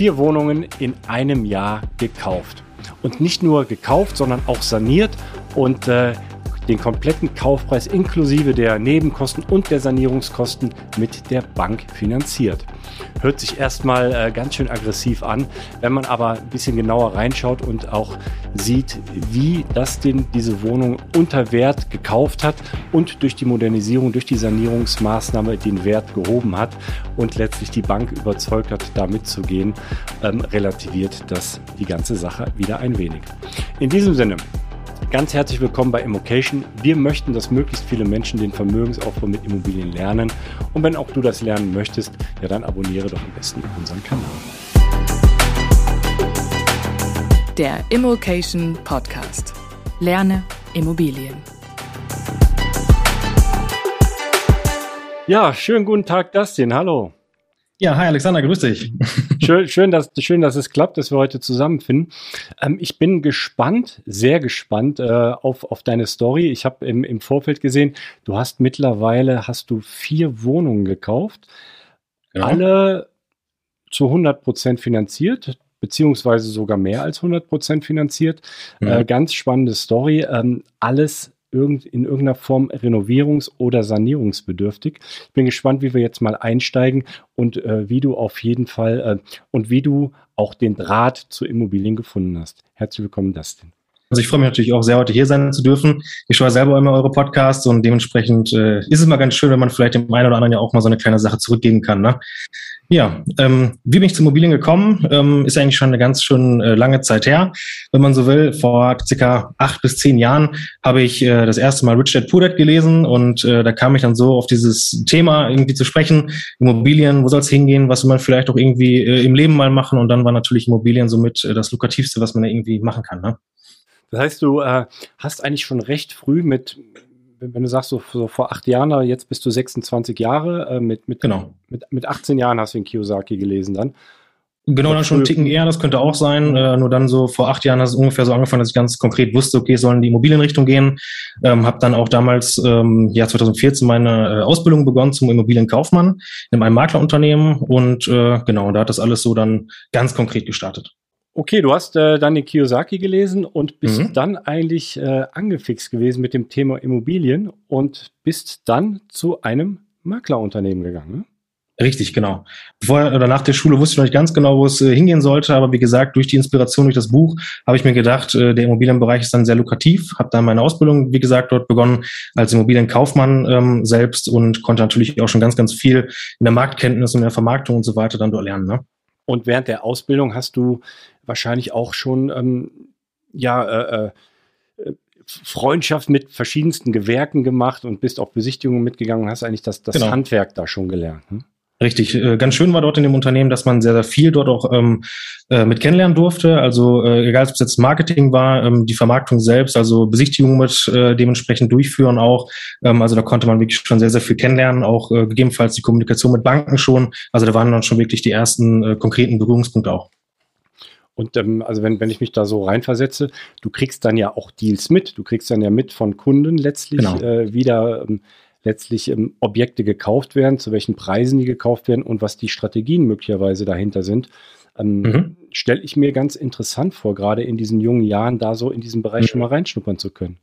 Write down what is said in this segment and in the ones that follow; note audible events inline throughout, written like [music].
vier Wohnungen in einem Jahr gekauft. Und nicht nur gekauft, sondern auch saniert und äh, den kompletten Kaufpreis inklusive der Nebenkosten und der Sanierungskosten mit der Bank finanziert. Hört sich erstmal äh, ganz schön aggressiv an, wenn man aber ein bisschen genauer reinschaut und auch sieht, wie denn diese Wohnung unter Wert gekauft hat und durch die Modernisierung, durch die Sanierungsmaßnahme den Wert gehoben hat und letztlich die Bank überzeugt hat, da mitzugehen, ähm, relativiert das die ganze Sache wieder ein wenig. In diesem Sinne, Ganz herzlich willkommen bei Immocation. Wir möchten, dass möglichst viele Menschen den Vermögensaufbau mit Immobilien lernen. Und wenn auch du das lernen möchtest, ja dann abonniere doch am besten unseren Kanal. Der Immocation Podcast. Lerne Immobilien. Ja, schönen guten Tag, Dustin. Hallo. Ja, hi Alexander, grüß dich. [laughs] Schön, schön, dass, schön, dass es klappt, dass wir heute zusammenfinden. Ähm, ich bin gespannt, sehr gespannt äh, auf, auf deine Story. Ich habe im, im Vorfeld gesehen, du hast mittlerweile hast du vier Wohnungen gekauft, ja. alle zu 100 Prozent finanziert, beziehungsweise sogar mehr als 100 Prozent finanziert. Mhm. Äh, ganz spannende Story. Ähm, alles irgend, in irgendeiner Form renovierungs- oder sanierungsbedürftig. Ich bin gespannt, wie wir jetzt mal einsteigen und äh, wie du auf jeden Fall äh, und wie du auch den Draht zu Immobilien gefunden hast. Herzlich willkommen, Dustin. Also ich freue mich natürlich auch sehr, heute hier sein zu dürfen. Ich schaue selber immer eure Podcasts und dementsprechend äh, ist es mal ganz schön, wenn man vielleicht dem einen oder anderen ja auch mal so eine kleine Sache zurückgeben kann. Ne? Ja, ähm, wie bin ich zu Immobilien gekommen? Ähm, ist eigentlich schon eine ganz schön äh, lange Zeit her, wenn man so will. Vor circa acht bis zehn Jahren habe ich äh, das erste Mal Rich Dad Poor Dad gelesen und äh, da kam ich dann so auf dieses Thema irgendwie zu sprechen. Immobilien, wo soll es hingehen? Was will man vielleicht auch irgendwie äh, im Leben mal machen? Und dann war natürlich Immobilien somit äh, das lukrativste, was man da irgendwie machen kann. Ne? Das heißt, du äh, hast eigentlich schon recht früh mit wenn du sagst, so, so, vor acht Jahren, jetzt bist du 26 Jahre, äh, mit, mit, genau. mit, mit 18 Jahren hast du den Kiyosaki gelesen dann. Genau, dann schon einen Ticken eher, das könnte auch sein. Äh, nur dann so vor acht Jahren hat es ungefähr so angefangen, dass ich ganz konkret wusste, okay, sollen in die Immobilienrichtung gehen. Ähm, habe dann auch damals, ähm, Jahr 2014, meine äh, Ausbildung begonnen zum Immobilienkaufmann in einem Maklerunternehmen. Und äh, genau, da hat das alles so dann ganz konkret gestartet. Okay, du hast äh, dann den Kiyosaki gelesen und bist mhm. dann eigentlich äh, angefixt gewesen mit dem Thema Immobilien und bist dann zu einem Maklerunternehmen gegangen. Ne? Richtig, genau. Bevor oder nach der Schule wusste ich noch nicht ganz genau, wo es äh, hingehen sollte, aber wie gesagt, durch die Inspiration durch das Buch habe ich mir gedacht, äh, der Immobilienbereich ist dann sehr lukrativ. Habe dann meine Ausbildung, wie gesagt, dort begonnen als Immobilienkaufmann ähm, selbst und konnte natürlich auch schon ganz, ganz viel in der Marktkenntnis und in der Vermarktung und so weiter dann dort lernen. Ne? Und während der Ausbildung hast du wahrscheinlich auch schon ähm, ja äh, äh, Freundschaft mit verschiedensten Gewerken gemacht und bist auf Besichtigungen mitgegangen und hast eigentlich das, das genau. Handwerk da schon gelernt. Hm? Richtig, äh, ganz schön war dort in dem Unternehmen, dass man sehr, sehr viel dort auch ähm, äh, mit kennenlernen durfte. Also äh, egal, ob es jetzt Marketing war, ähm, die Vermarktung selbst, also Besichtigungen mit äh, dementsprechend durchführen auch. Ähm, also da konnte man wirklich schon sehr, sehr viel kennenlernen, auch äh, gegebenenfalls die Kommunikation mit Banken schon. Also da waren dann schon wirklich die ersten äh, konkreten Berührungspunkte auch. Und ähm, also wenn, wenn ich mich da so reinversetze, du kriegst dann ja auch Deals mit. Du kriegst dann ja mit von Kunden letztlich genau. äh, wieder ähm, letztlich ähm, Objekte gekauft werden, zu welchen Preisen die gekauft werden und was die Strategien möglicherweise dahinter sind. Ähm, mhm. Stelle ich mir ganz interessant vor, gerade in diesen jungen Jahren da so in diesen Bereich mhm. schon mal reinschnuppern zu können.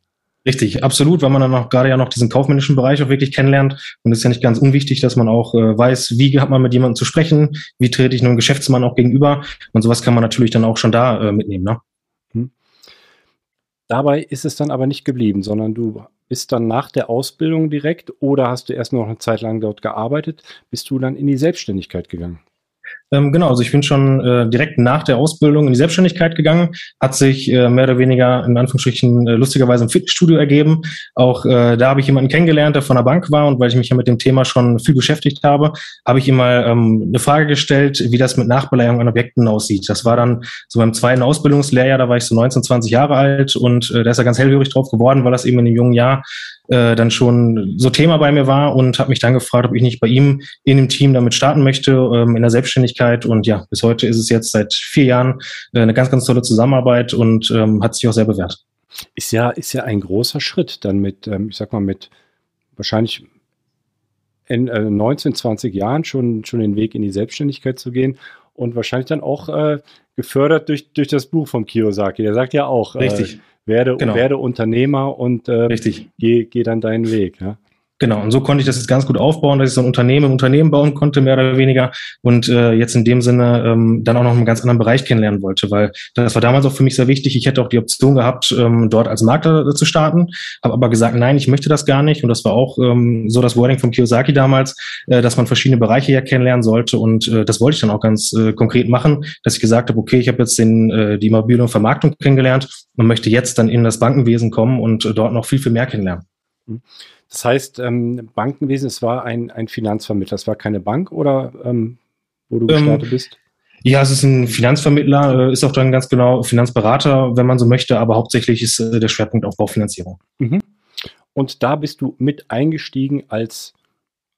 Richtig, absolut, weil man dann auch gerade ja noch diesen kaufmännischen Bereich auch wirklich kennenlernt. Und es ist ja nicht ganz unwichtig, dass man auch äh, weiß, wie hat man mit jemandem zu sprechen, wie trete ich einem Geschäftsmann auch gegenüber. Und sowas kann man natürlich dann auch schon da äh, mitnehmen. Ne? Hm. Dabei ist es dann aber nicht geblieben, sondern du bist dann nach der Ausbildung direkt oder hast du erst noch eine Zeit lang dort gearbeitet, bist du dann in die Selbstständigkeit gegangen? Ähm, genau, also ich bin schon äh, direkt nach der Ausbildung in die Selbstständigkeit gegangen, hat sich äh, mehr oder weniger in Anführungsstrichen äh, lustigerweise im Fitnessstudio ergeben. Auch äh, da habe ich jemanden kennengelernt, der von der Bank war und weil ich mich ja mit dem Thema schon viel beschäftigt habe, habe ich ihm mal ähm, eine Frage gestellt, wie das mit Nachbeleihung an Objekten aussieht. Das war dann so beim zweiten Ausbildungslehrjahr, da war ich so 19, 20 Jahre alt und äh, da ist er ganz hellhörig drauf geworden, weil das eben in dem jungen Jahr äh, dann schon so Thema bei mir war und habe mich dann gefragt, ob ich nicht bei ihm in dem Team damit starten möchte, ähm, in der Selbstständigkeit. Und ja, bis heute ist es jetzt seit vier Jahren äh, eine ganz, ganz tolle Zusammenarbeit und ähm, hat sich auch sehr bewährt. Ist ja, ist ja ein großer Schritt, dann mit, ähm, ich sag mal, mit wahrscheinlich in äh, 19, 20 Jahren schon, schon den Weg in die Selbstständigkeit zu gehen und wahrscheinlich dann auch äh, gefördert durch, durch das Buch vom Kiyosaki. Der sagt ja auch, Richtig. Äh, werde, genau. werde Unternehmer und äh, Richtig. Geh, geh dann deinen Weg. Ja? Genau, und so konnte ich das jetzt ganz gut aufbauen, dass ich so ein Unternehmen im Unternehmen bauen konnte, mehr oder weniger. Und äh, jetzt in dem Sinne ähm, dann auch noch einen ganz anderen Bereich kennenlernen wollte, weil das war damals auch für mich sehr wichtig. Ich hätte auch die Option gehabt, ähm, dort als Makler zu starten, habe aber gesagt, nein, ich möchte das gar nicht. Und das war auch ähm, so das Wording vom Kiyosaki damals, äh, dass man verschiedene Bereiche ja kennenlernen sollte. Und äh, das wollte ich dann auch ganz äh, konkret machen, dass ich gesagt habe, okay, ich habe jetzt den, äh, die Immobilien- und Vermarktung kennengelernt und möchte jetzt dann in das Bankenwesen kommen und äh, dort noch viel, viel mehr kennenlernen. Mhm. Das heißt, ähm, Bankenwesen, es war ein, ein Finanzvermittler, es war keine Bank oder ähm, wo du gestartet ähm, bist? Ja, es ist ein Finanzvermittler, äh, ist auch dann ganz genau Finanzberater, wenn man so möchte, aber hauptsächlich ist äh, der Schwerpunkt auf Baufinanzierung. Mhm. Und da bist du mit eingestiegen als,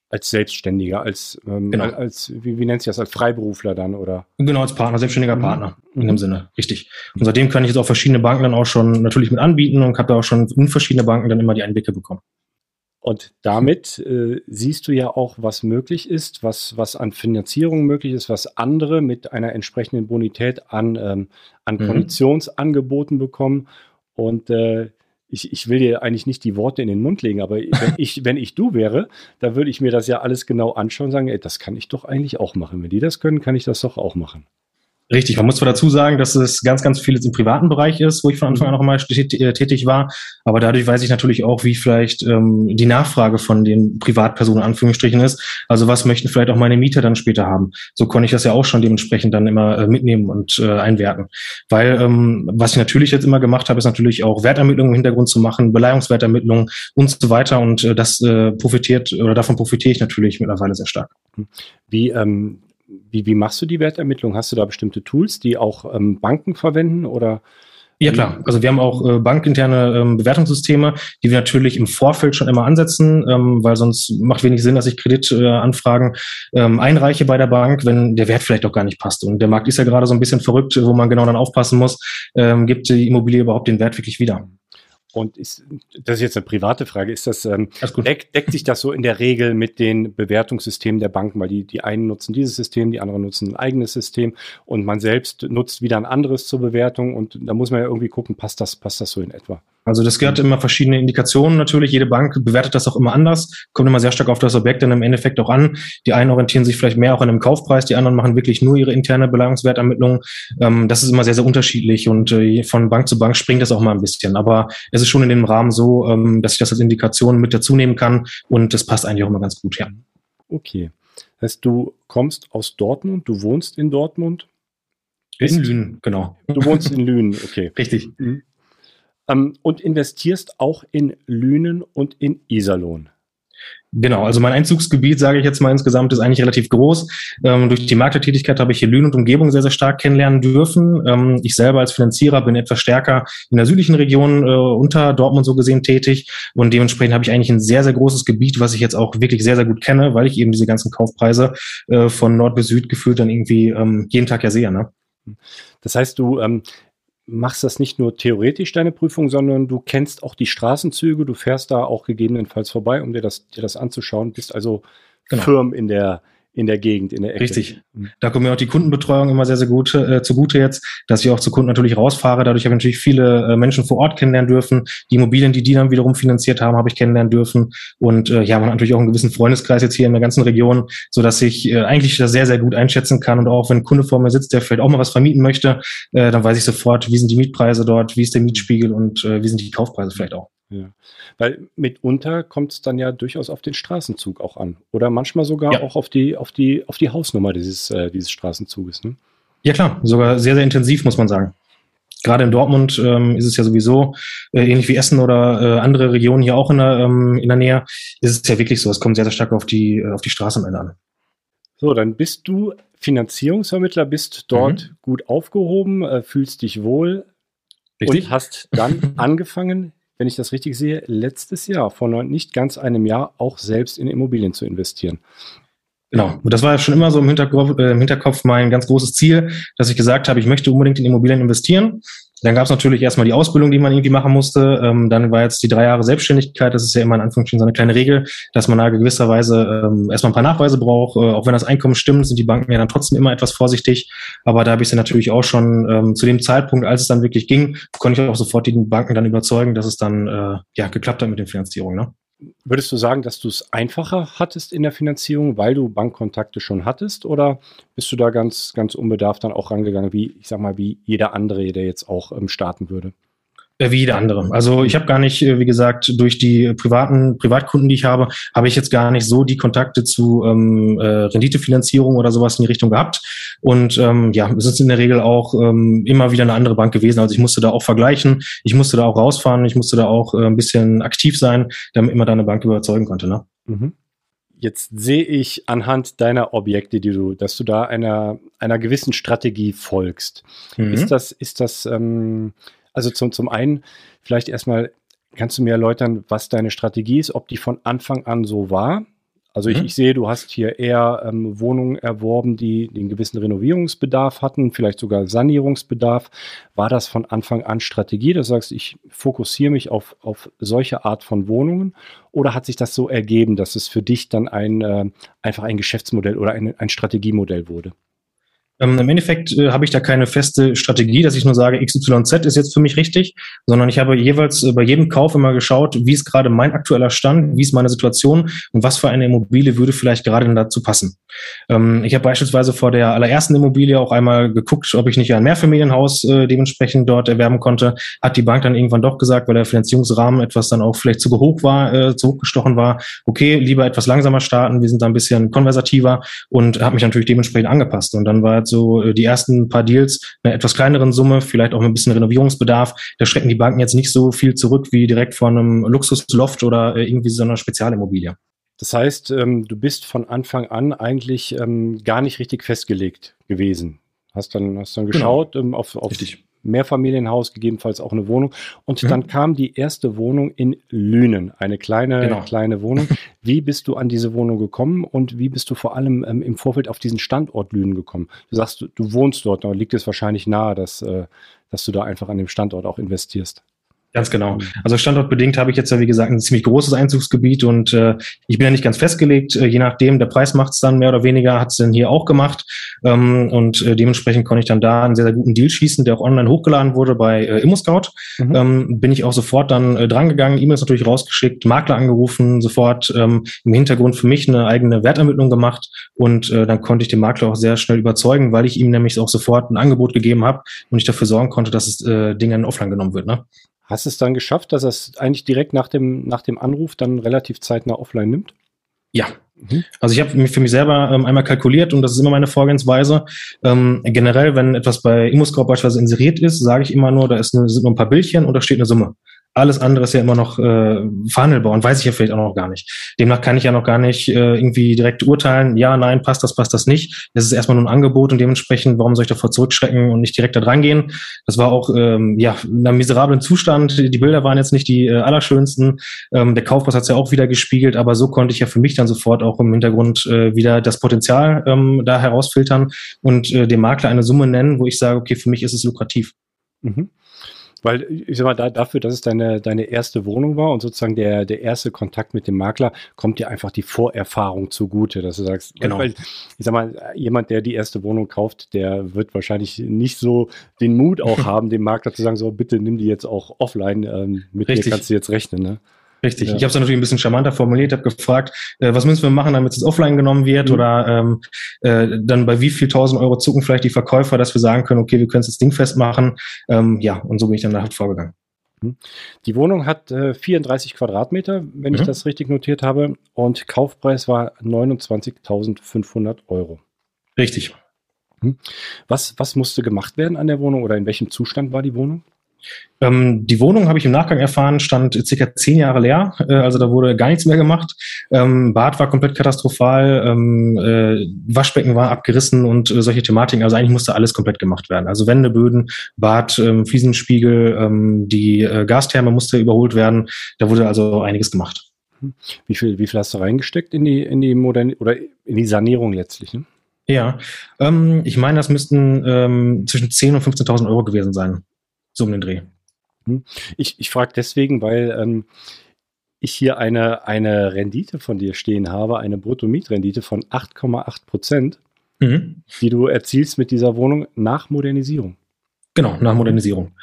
als Selbstständiger, als, ähm, genau. als wie, wie nennt sich das, als Freiberufler dann, oder? Genau, als Partner, selbstständiger mhm. Partner in dem mhm. Sinne, richtig. Und seitdem kann ich jetzt auch verschiedene Banken dann auch schon natürlich mit anbieten und habe da auch schon in verschiedene Banken dann immer die Einblicke bekommen. Und damit äh, siehst du ja auch, was möglich ist, was, was an Finanzierung möglich ist, was andere mit einer entsprechenden Bonität an, ähm, an mhm. Konditionsangeboten bekommen. Und äh, ich, ich will dir eigentlich nicht die Worte in den Mund legen, aber wenn [laughs] ich, wenn ich du wäre, da würde ich mir das ja alles genau anschauen und sagen, ey, das kann ich doch eigentlich auch machen. Wenn die das können, kann ich das doch auch machen. Richtig, man muss zwar dazu sagen, dass es ganz, ganz vieles im privaten Bereich ist, wo ich von Anfang an auch immer äh, tätig war, aber dadurch weiß ich natürlich auch, wie vielleicht ähm, die Nachfrage von den Privatpersonen Anführungsstrichen ist. Also was möchten vielleicht auch meine Mieter dann später haben? So konnte ich das ja auch schon dementsprechend dann immer äh, mitnehmen und äh, einwerten. Weil ähm, was ich natürlich jetzt immer gemacht habe, ist natürlich auch Wertermittlungen im Hintergrund zu machen, Beleihungswertermittlungen und so weiter und äh, das äh, profitiert oder davon profitiere ich natürlich mittlerweile sehr stark. Wie ähm wie, wie machst du die Wertermittlung? Hast du da bestimmte Tools, die auch ähm, Banken verwenden oder? Ja klar, also wir haben auch äh, bankinterne ähm, Bewertungssysteme, die wir natürlich im Vorfeld schon immer ansetzen, ähm, weil sonst macht wenig Sinn, dass ich Kreditanfragen äh, ähm, einreiche bei der Bank, wenn der Wert vielleicht auch gar nicht passt. Und der Markt ist ja gerade so ein bisschen verrückt, wo man genau dann aufpassen muss, ähm, gibt die Immobilie überhaupt den Wert wirklich wieder. Und ist, das ist jetzt eine private Frage, ist das, ähm, deck, deckt sich das so in der Regel mit den Bewertungssystemen der Banken, weil die, die einen nutzen dieses System, die anderen nutzen ein eigenes System. Und man selbst nutzt wieder ein anderes zur Bewertung. Und da muss man ja irgendwie gucken, passt das, passt das so in etwa? Also das gehört immer verschiedene Indikationen natürlich. Jede Bank bewertet das auch immer anders, kommt immer sehr stark auf das Objekt dann im Endeffekt auch an. Die einen orientieren sich vielleicht mehr auch an einem Kaufpreis, die anderen machen wirklich nur ihre interne Belagungswertermittlung. Ähm, das ist immer sehr, sehr unterschiedlich und äh, von Bank zu Bank springt das auch mal ein bisschen. Aber es ist schon in dem Rahmen so, ähm, dass ich das als Indikation mit dazu nehmen kann und das passt eigentlich auch immer ganz gut, ja. Okay. Das heißt, du kommst aus Dortmund, du wohnst in Dortmund? In Lünen, genau. Du wohnst in Lünen, okay. [laughs] Richtig. Mhm ähm, und investierst auch in Lünen und in Iserlohn. Genau, also mein Einzugsgebiet, sage ich jetzt mal insgesamt, ist eigentlich relativ groß. Ähm, durch die Maklertätigkeit habe ich hier Lünen und Umgebung sehr, sehr stark kennenlernen dürfen. Ähm, ich selber als Finanzierer bin etwas stärker in der südlichen Region äh, unter Dortmund so gesehen tätig und dementsprechend habe ich eigentlich ein sehr, sehr großes Gebiet, was ich jetzt auch wirklich sehr, sehr gut kenne, weil ich eben diese ganzen Kaufpreise äh, von Nord bis Süd gefühlt dann irgendwie ähm, jeden Tag ja sehe. Ne? Das heißt, du ähm, machst das nicht nur theoretisch, deine Prüfung, sondern du kennst auch die Straßenzüge, du fährst da auch gegebenenfalls vorbei, um dir das, dir das anzuschauen, bist also genau. firm in der, in der Gegend, in der Ecke. Richtig. Da kommt mir auch die Kundenbetreuung immer sehr, sehr gut äh, zugute jetzt, dass ich auch zu Kunden natürlich rausfahre. Dadurch habe ich natürlich viele äh, Menschen vor Ort kennenlernen dürfen. Die Immobilien, die die dann wiederum finanziert haben, habe ich kennenlernen dürfen. Und äh, ja, man hat natürlich auch einen gewissen Freundeskreis jetzt hier in der ganzen Region, so dass ich äh, eigentlich das sehr, sehr gut einschätzen kann. Und auch wenn ein Kunde vor mir sitzt, der vielleicht auch mal was vermieten möchte, äh, dann weiß ich sofort, wie sind die Mietpreise dort, wie ist der Mietspiegel und äh, wie sind die Kaufpreise vielleicht auch. Ja. Weil mitunter kommt es dann ja durchaus auf den Straßenzug auch an. Oder manchmal sogar ja. auch auf die, auf die, auf die Hausnummer dieses, äh, dieses Straßenzuges. Ne? Ja klar, sogar sehr, sehr intensiv, muss man sagen. Gerade in Dortmund ähm, ist es ja sowieso, äh, ähnlich wie Essen oder äh, andere Regionen hier auch in der, ähm, in der Nähe, ist es ja wirklich so. Es kommt sehr, sehr stark auf die, äh, auf die Straße am Ende an. So, dann bist du Finanzierungsvermittler, bist dort mhm. gut aufgehoben, äh, fühlst dich wohl Richtig. und hast dann [laughs] angefangen, wenn ich das richtig sehe, letztes Jahr, vor nicht ganz einem Jahr, auch selbst in Immobilien zu investieren. Genau. Und das war schon immer so im Hinterkopf, äh, im Hinterkopf mein ganz großes Ziel, dass ich gesagt habe, ich möchte unbedingt in Immobilien investieren. Dann gab es natürlich erstmal die Ausbildung, die man irgendwie machen musste. Ähm, dann war jetzt die drei Jahre Selbstständigkeit. Das ist ja immer in Anführungsstrichen so eine kleine Regel, dass man da gewisserweise ähm, erstmal ein paar Nachweise braucht. Äh, auch wenn das Einkommen stimmt, sind die Banken ja dann trotzdem immer etwas vorsichtig. Aber da habe ich sie natürlich auch schon ähm, zu dem Zeitpunkt, als es dann wirklich ging, konnte ich auch sofort die Banken dann überzeugen, dass es dann äh, ja geklappt hat mit den Finanzierungen. Ne? Würdest du sagen, dass du es einfacher hattest in der Finanzierung, weil du Bankkontakte schon hattest? Oder bist du da ganz, ganz unbedarft dann auch rangegangen, wie, ich sag mal, wie jeder andere, der jetzt auch ähm, starten würde? Äh, wie jeder andere. Also ich habe gar nicht, äh, wie gesagt, durch die privaten Privatkunden, die ich habe, habe ich jetzt gar nicht so die Kontakte zu ähm, äh, Renditefinanzierung oder sowas in die Richtung gehabt. Und ähm, ja, es ist in der Regel auch ähm, immer wieder eine andere Bank gewesen. Also ich musste da auch vergleichen, ich musste da auch rausfahren, ich musste da auch äh, ein bisschen aktiv sein, damit man da eine Bank überzeugen konnte. Ne? Mhm. Jetzt sehe ich anhand deiner Objekte, die du, dass du da einer, einer gewissen Strategie folgst. Mhm. Ist das, ist das ähm, also zum, zum einen, vielleicht erstmal, kannst du mir erläutern, was deine Strategie ist, ob die von Anfang an so war? Also ich, mhm. ich sehe, du hast hier eher ähm, Wohnungen erworben, die den gewissen Renovierungsbedarf hatten, vielleicht sogar Sanierungsbedarf. War das von Anfang an Strategie? Das sagst, ich fokussiere mich auf, auf solche Art von Wohnungen. Oder hat sich das so ergeben, dass es für dich dann ein, äh, einfach ein Geschäftsmodell oder ein, ein Strategiemodell wurde? Ähm, Im Endeffekt äh, habe ich da keine feste Strategie, dass ich nur sage, XYZ ist jetzt für mich richtig, sondern ich habe jeweils äh, bei jedem Kauf immer geschaut, wie ist gerade mein aktueller Stand, wie ist meine Situation und was für eine Immobilie würde vielleicht gerade dazu passen. Ähm, ich habe beispielsweise vor der allerersten Immobilie auch einmal geguckt, ob ich nicht ein Mehrfamilienhaus äh, dementsprechend dort erwerben konnte. Hat die Bank dann irgendwann doch gesagt, weil der Finanzierungsrahmen etwas dann auch vielleicht zu hoch war, äh, zu hoch gestochen war, okay, lieber etwas langsamer starten, wir sind da ein bisschen konversativer und habe mich natürlich dementsprechend angepasst. Und dann war so äh, die ersten paar Deals einer etwas kleineren Summe, vielleicht auch mit ein bisschen Renovierungsbedarf. Da schrecken die Banken jetzt nicht so viel zurück wie direkt von einem Luxusloft oder äh, irgendwie so einer Spezialimmobilie. Das heißt, ähm, du bist von Anfang an eigentlich ähm, gar nicht richtig festgelegt gewesen. Hast dann, hast dann genau. geschaut genau. auf, auf Mehrfamilienhaus, gegebenenfalls auch eine Wohnung. Und mhm. dann kam die erste Wohnung in Lünen, eine kleine, genau. kleine Wohnung. [laughs] Wie bist du an diese Wohnung gekommen und wie bist du vor allem ähm, im Vorfeld auf diesen Standort Lünen gekommen? Du sagst, du, du wohnst dort, da liegt es wahrscheinlich nahe, dass, äh, dass du da einfach an dem Standort auch investierst. Ganz genau. Mhm. Also standortbedingt habe ich jetzt ja, wie gesagt, ein ziemlich großes Einzugsgebiet und äh, ich bin ja nicht ganz festgelegt. Äh, je nachdem, der Preis macht es dann mehr oder weniger, hat es dann hier auch gemacht. Ähm, und äh, dementsprechend konnte ich dann da einen sehr, sehr guten Deal schießen, der auch online hochgeladen wurde bei äh, ImmoScout. Mhm. Ähm, bin ich auch sofort dann äh, drangegangen, E-Mails natürlich rausgeschickt, Makler angerufen, sofort ähm, im Hintergrund für mich eine eigene Wertermittlung gemacht und äh, dann konnte ich den Makler auch sehr schnell überzeugen, weil ich ihm nämlich auch sofort ein Angebot gegeben habe und ich dafür sorgen konnte, dass das äh, Ding in offline genommen wird. Ne? Hast du es dann geschafft, dass es eigentlich direkt nach dem, nach dem Anruf dann relativ zeitnah offline nimmt? Ja. Mhm. Also ich habe für mich selber ähm, einmal kalkuliert und das ist immer meine Vorgehensweise. Ähm, generell, wenn etwas bei ImmoScope beispielsweise inseriert ist, sage ich immer nur, da ist eine, sind nur ein paar Bildchen und da steht eine Summe. Alles andere ist ja immer noch äh, verhandelbar und weiß ich ja vielleicht auch noch gar nicht. Demnach kann ich ja noch gar nicht äh, irgendwie direkt urteilen, ja, nein, passt das, passt das nicht. Es ist erstmal nur ein Angebot und dementsprechend, warum soll ich davor zurückschrecken und nicht direkt da dran gehen? Das war auch ähm, ja in einem miserablen Zustand. Die Bilder waren jetzt nicht die äh, allerschönsten. Ähm, der Kaufpreis hat es ja auch wieder gespiegelt, aber so konnte ich ja für mich dann sofort auch im Hintergrund äh, wieder das Potenzial ähm, da herausfiltern und äh, dem Makler eine Summe nennen, wo ich sage, okay, für mich ist es lukrativ. Mhm. Weil ich sag mal, da, dafür, dass es deine, deine erste Wohnung war und sozusagen der, der erste Kontakt mit dem Makler, kommt dir einfach die Vorerfahrung zugute, dass du sagst, genau. weil, ich sag mal, jemand, der die erste Wohnung kauft, der wird wahrscheinlich nicht so den Mut auch [laughs] haben, dem Makler zu sagen, so bitte nimm die jetzt auch offline, ähm, mit Richtig. dir kannst du jetzt rechnen. Ne? Richtig. Ja. Ich habe es natürlich ein bisschen charmanter formuliert, habe gefragt, äh, was müssen wir machen, damit es offline genommen wird mhm. oder ähm, äh, dann bei wie viel tausend Euro zucken vielleicht die Verkäufer, dass wir sagen können, okay, wir können es jetzt dingfest machen. Ähm, ja, und so bin ich dann nachher vorgegangen. Mhm. Die Wohnung hat äh, 34 Quadratmeter, wenn mhm. ich das richtig notiert habe, und Kaufpreis war 29.500 Euro. Richtig. Mhm. Was, was musste gemacht werden an der Wohnung oder in welchem Zustand war die Wohnung? Ähm, die Wohnung, habe ich im Nachgang erfahren, stand circa zehn Jahre leer. Äh, also da wurde gar nichts mehr gemacht. Ähm, Bad war komplett katastrophal, ähm, äh, Waschbecken war abgerissen und äh, solche Thematiken. Also eigentlich musste alles komplett gemacht werden. Also Wände, Böden, Bad, ähm, Fliesenspiegel, ähm, die äh, Gastherme musste überholt werden. Da wurde also einiges gemacht. Wie viel, wie viel hast du reingesteckt in die, in die Modern oder in die Sanierung letztlich? Ne? Ja, ähm, ich meine, das müssten ähm, zwischen 10.000 und 15.000 Euro gewesen sein so um den Dreh. Hm. Ich, ich frage deswegen, weil ähm, ich hier eine, eine Rendite von dir stehen habe, eine Bruttomietrendite von 8,8 Prozent, mhm. die du erzielst mit dieser Wohnung nach Modernisierung. Genau, nach Modernisierung.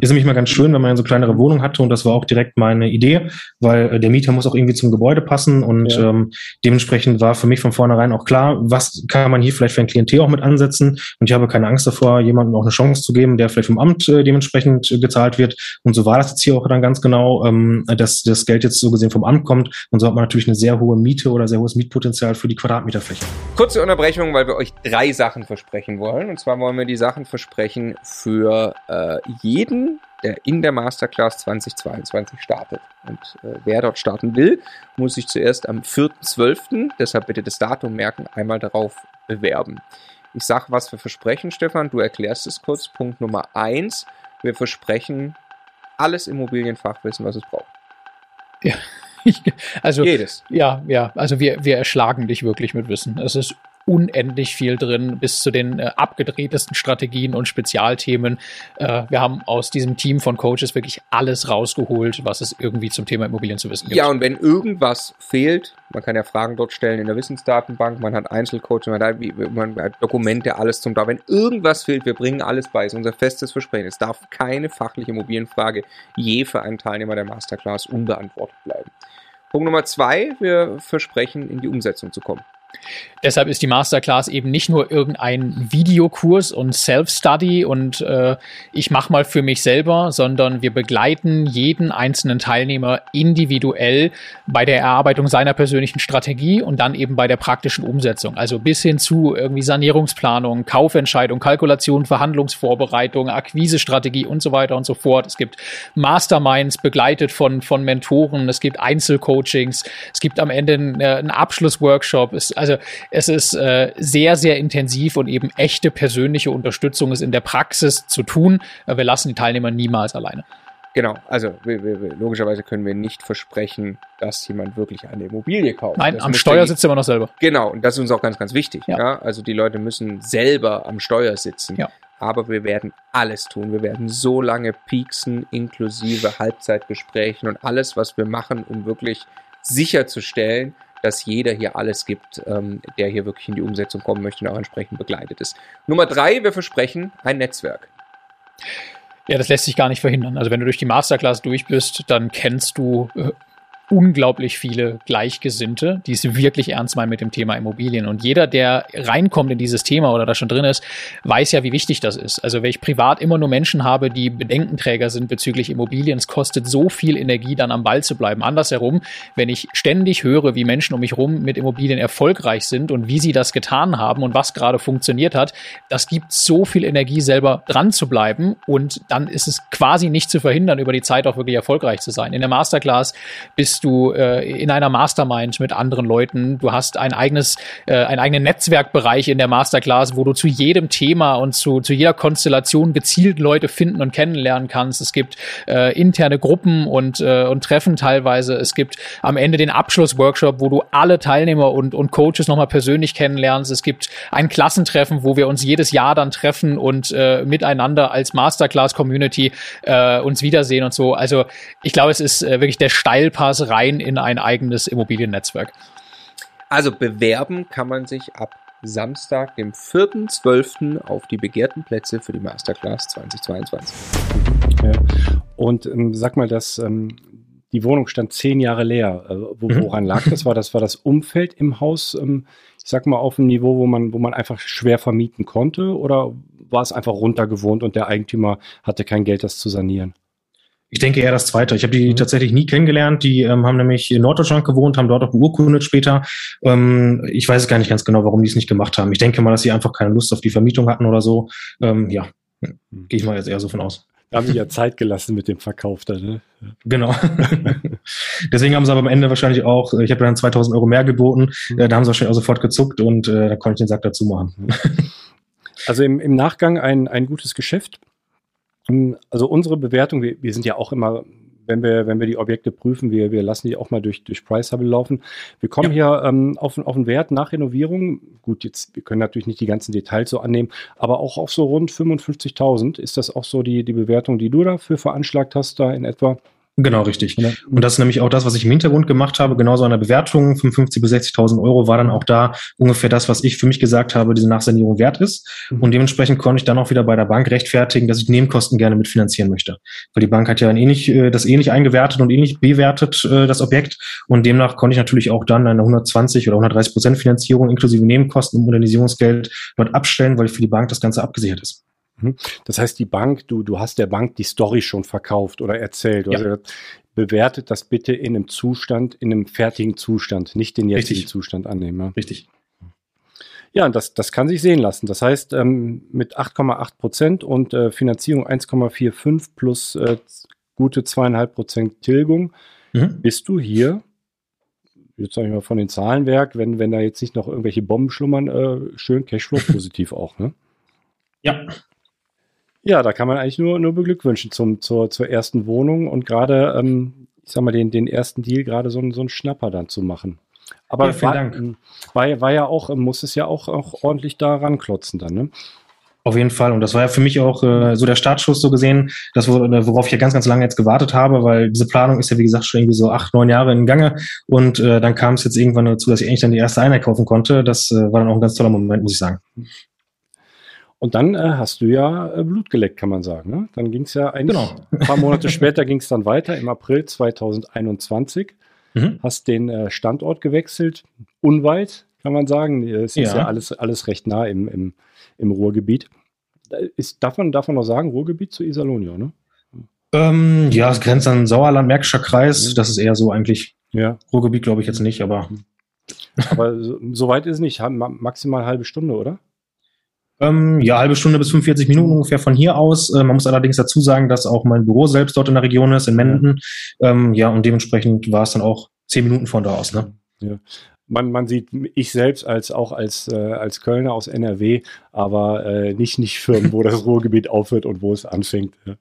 Ist nämlich mal ganz schön, wenn man so kleinere Wohnung hatte und das war auch direkt meine Idee, weil äh, der Mieter muss auch irgendwie zum Gebäude passen und ja. ähm, dementsprechend war für mich von vornherein auch klar, was kann man hier vielleicht für ein Klientel auch mit ansetzen und ich habe keine Angst davor, jemandem auch eine Chance zu geben, der vielleicht vom Amt äh, dementsprechend äh, gezahlt wird und so war das jetzt hier auch dann ganz genau, ähm, dass das Geld jetzt so gesehen vom Amt kommt und so hat man natürlich eine sehr hohe Miete oder sehr hohes Mietpotenzial für die Quadratmeterfläche. Kurze Unterbrechung, weil wir euch drei Sachen versprechen wollen und zwar wollen wir die Sachen versprechen für für äh, jeden, der in der Masterclass 2022 startet. Und äh, wer dort starten will, muss sich zuerst am 4.12., deshalb bitte das Datum merken, einmal darauf bewerben. Ich sage, was wir versprechen, Stefan, du erklärst es kurz. Punkt Nummer 1, wir versprechen alles Immobilienfachwissen, was es braucht. Ja. [laughs] also jedes. Ja, ja, also wir, wir erschlagen dich wirklich mit Wissen. Es ist unendlich viel drin, bis zu den äh, abgedrehtesten Strategien und Spezialthemen. Äh, wir haben aus diesem Team von Coaches wirklich alles rausgeholt, was es irgendwie zum Thema Immobilien zu wissen gibt. Ja, und wenn irgendwas fehlt, man kann ja Fragen dort stellen in der Wissensdatenbank, man hat Einzelcoaching, man hat, man hat Dokumente, alles zum da. Wenn irgendwas fehlt, wir bringen alles bei. Es ist unser festes Versprechen. Es darf keine fachliche Immobilienfrage je für einen Teilnehmer der Masterclass unbeantwortet bleiben. Punkt Nummer zwei, wir versprechen, in die Umsetzung zu kommen. Deshalb ist die Masterclass eben nicht nur irgendein Videokurs und Self-Study und äh, ich mache mal für mich selber, sondern wir begleiten jeden einzelnen Teilnehmer individuell bei der Erarbeitung seiner persönlichen Strategie und dann eben bei der praktischen Umsetzung. Also bis hin zu irgendwie Sanierungsplanung, Kaufentscheidung, Kalkulation, Verhandlungsvorbereitung, Akquisestrategie und so weiter und so fort. Es gibt Masterminds begleitet von, von Mentoren, es gibt Einzelcoachings, es gibt am Ende einen, äh, einen Abschlussworkshop. Es, also es ist äh, sehr, sehr intensiv und eben echte persönliche Unterstützung ist in der Praxis zu tun. Äh, wir lassen die Teilnehmer niemals alleine. Genau, also wir, wir, logischerweise können wir nicht versprechen, dass jemand wirklich eine Immobilie kauft. Nein, das am Steuer sitzt er immer noch selber. Genau, und das ist uns auch ganz, ganz wichtig. Ja. ja. Also die Leute müssen selber am Steuer sitzen. Ja. Aber wir werden alles tun. Wir werden so lange pieksen, inklusive Halbzeitgesprächen und alles, was wir machen, um wirklich sicherzustellen, dass jeder hier alles gibt, ähm, der hier wirklich in die Umsetzung kommen möchte und auch entsprechend begleitet ist. Nummer drei, wir versprechen ein Netzwerk. Ja, das lässt sich gar nicht verhindern. Also wenn du durch die Masterclass durch bist, dann kennst du äh, unglaublich viele Gleichgesinnte, die es wirklich ernst meinen mit dem Thema Immobilien. Und jeder, der reinkommt in dieses Thema oder da schon drin ist, weiß ja, wie wichtig das ist. Also wenn ich privat immer nur Menschen habe, die Bedenkenträger sind bezüglich Immobilien, es kostet so viel Energie, dann am Ball zu bleiben. Andersherum, wenn ich ständig höre, wie Menschen um mich rum mit Immobilien erfolgreich sind und wie sie das getan haben und was gerade funktioniert hat, das gibt so viel Energie, selber dran zu bleiben. Und dann ist es quasi nicht zu verhindern, über die Zeit auch wirklich erfolgreich zu sein. In der Masterclass bist bist du äh, in einer Mastermind mit anderen Leuten. Du hast ein eigenes, äh, einen eigenen Netzwerkbereich in der Masterclass, wo du zu jedem Thema und zu, zu jeder Konstellation gezielt Leute finden und kennenlernen kannst. Es gibt äh, interne Gruppen und, äh, und Treffen teilweise. Es gibt am Ende den Abschlussworkshop, wo du alle Teilnehmer und, und Coaches nochmal persönlich kennenlernst. Es gibt ein Klassentreffen, wo wir uns jedes Jahr dann treffen und äh, miteinander als Masterclass-Community äh, uns wiedersehen und so. Also ich glaube, es ist äh, wirklich der Steilpass rein in ein eigenes Immobiliennetzwerk. Also bewerben kann man sich ab Samstag, dem 4.12. auf die begehrten Plätze für die Masterclass 2022. Ja. Und ähm, sag mal, dass ähm, die Wohnung stand zehn Jahre leer. Äh, wo, mhm. woran lag das? War das war das Umfeld im Haus, ähm, ich sag mal, auf einem Niveau, wo man, wo man einfach schwer vermieten konnte? Oder war es einfach runtergewohnt und der Eigentümer hatte kein Geld, das zu sanieren? Ich denke eher das Zweite. Ich habe die mhm. tatsächlich nie kennengelernt. Die ähm, haben nämlich in Norddeutschland gewohnt, haben dort auch beurkundet später. Ähm, ich weiß gar nicht ganz genau, warum die es nicht gemacht haben. Ich denke mal, dass sie einfach keine Lust auf die Vermietung hatten oder so. Ähm, ja, mhm. gehe ich mal jetzt eher so von aus. Da haben sie ja Zeit gelassen mit dem Verkauf da, ne? Genau. [laughs] Deswegen haben sie aber am Ende wahrscheinlich auch, ich habe dann 2000 Euro mehr geboten, mhm. äh, da haben sie wahrscheinlich auch sofort gezuckt und äh, da konnte ich den Sack dazu machen. Also im, im Nachgang ein, ein gutes Geschäft. Also unsere Bewertung, wir, wir sind ja auch immer wenn wir, wenn wir die Objekte prüfen, wir, wir lassen die auch mal durch, durch Price Hubble laufen. Wir kommen ja. hier ähm, auf, auf einen Wert nach Renovierung. Gut, jetzt, wir können natürlich nicht die ganzen Details so annehmen, aber auch auf so rund 55.000. Ist das auch so die, die Bewertung, die du dafür veranschlagt hast, da in etwa? Genau, richtig. Und das ist nämlich auch das, was ich im Hintergrund gemacht habe. Genauso an der Bewertung, 55.000 bis 60.000 Euro war dann auch da ungefähr das, was ich für mich gesagt habe, diese Nachsanierung wert ist. Mhm. Und dementsprechend konnte ich dann auch wieder bei der Bank rechtfertigen, dass ich Nebenkosten gerne mitfinanzieren möchte. Weil die Bank hat ja ähnlich, äh, das ähnlich eingewertet und ähnlich bewertet, äh, das Objekt. Und demnach konnte ich natürlich auch dann eine 120 oder 130 Prozent Finanzierung inklusive Nebenkosten und Modernisierungsgeld dort abstellen, weil für die Bank das Ganze abgesichert ist. Mhm. Das heißt, die Bank, du, du hast der Bank die Story schon verkauft oder erzählt. Ja. Also bewertet das bitte in einem Zustand, in einem fertigen Zustand, nicht den jetzigen Richtig. Zustand annehmen. Richtig. Ja, das, das kann sich sehen lassen. Das heißt, ähm, mit 8,8 Prozent und äh, Finanzierung 1,45 plus äh, gute zweieinhalb Prozent Tilgung mhm. bist du hier, jetzt sage ich mal von den Zahlenwerk, wenn, wenn da jetzt nicht noch irgendwelche Bomben schlummern, äh, schön Cashflow positiv auch, ne? Ja, ja, da kann man eigentlich nur, nur beglückwünschen zum, zur, zur ersten Wohnung und gerade, ähm, ich sag mal, den, den ersten Deal gerade so, so einen Schnapper dann zu machen. Aber ja, vielen war, Dank. Ähm, war, war ja auch, muss es ja auch, auch ordentlich da ranklotzen dann, ne? Auf jeden Fall. Und das war ja für mich auch äh, so der Startschuss so gesehen, das, worauf ich ja ganz, ganz lange jetzt gewartet habe, weil diese Planung ist ja, wie gesagt, schon irgendwie so acht, neun Jahre in Gange. Und äh, dann kam es jetzt irgendwann dazu, dass ich eigentlich dann die erste Einheit kaufen konnte. Das äh, war dann auch ein ganz toller Moment, muss ich sagen. Und dann äh, hast du ja äh, Blut geleckt, kann man sagen. Ne? Dann ging es ja ein, genau. ein paar Monate später ging es dann weiter, im April 2021. Mhm. Hast den äh, Standort gewechselt, unweit, kann man sagen. Es ist ja, ja alles, alles recht nah im, im, im Ruhrgebiet. Ist, darf, man, darf man noch sagen, Ruhrgebiet zu Iserlohn, ne? Ähm, ja, es grenzt an Sauerland, Märkischer Kreis. Mhm. Das ist eher so eigentlich. Ja. Ruhrgebiet glaube ich jetzt nicht, aber. Aber so, so weit ist es nicht. Maximal halbe Stunde, oder? Ähm, ja, halbe Stunde bis 45 Minuten ungefähr von hier aus. Äh, man muss allerdings dazu sagen, dass auch mein Büro selbst dort in der Region ist, in Menden. Ähm, ja, und dementsprechend war es dann auch zehn Minuten von da aus. Ne? Ja. Man, man sieht ich selbst als auch als, äh, als Kölner aus NRW, aber äh, nicht, nicht Firmen, wo das [laughs] Ruhrgebiet aufhört und wo es anfängt. Ja,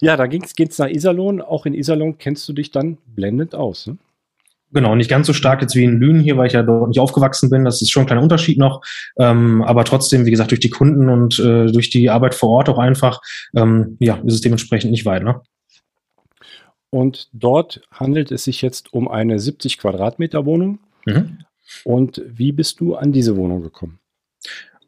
ja da ging es nach Iserlohn. Auch in Iserlohn kennst du dich dann blendend aus. Ne? Genau, nicht ganz so stark jetzt wie in Lünen hier, weil ich ja dort nicht aufgewachsen bin. Das ist schon ein kleiner Unterschied noch. Ähm, aber trotzdem, wie gesagt, durch die Kunden und äh, durch die Arbeit vor Ort auch einfach, ähm, ja, ist es dementsprechend nicht weit. Ne? Und dort handelt es sich jetzt um eine 70 Quadratmeter Wohnung. Mhm. Und wie bist du an diese Wohnung gekommen?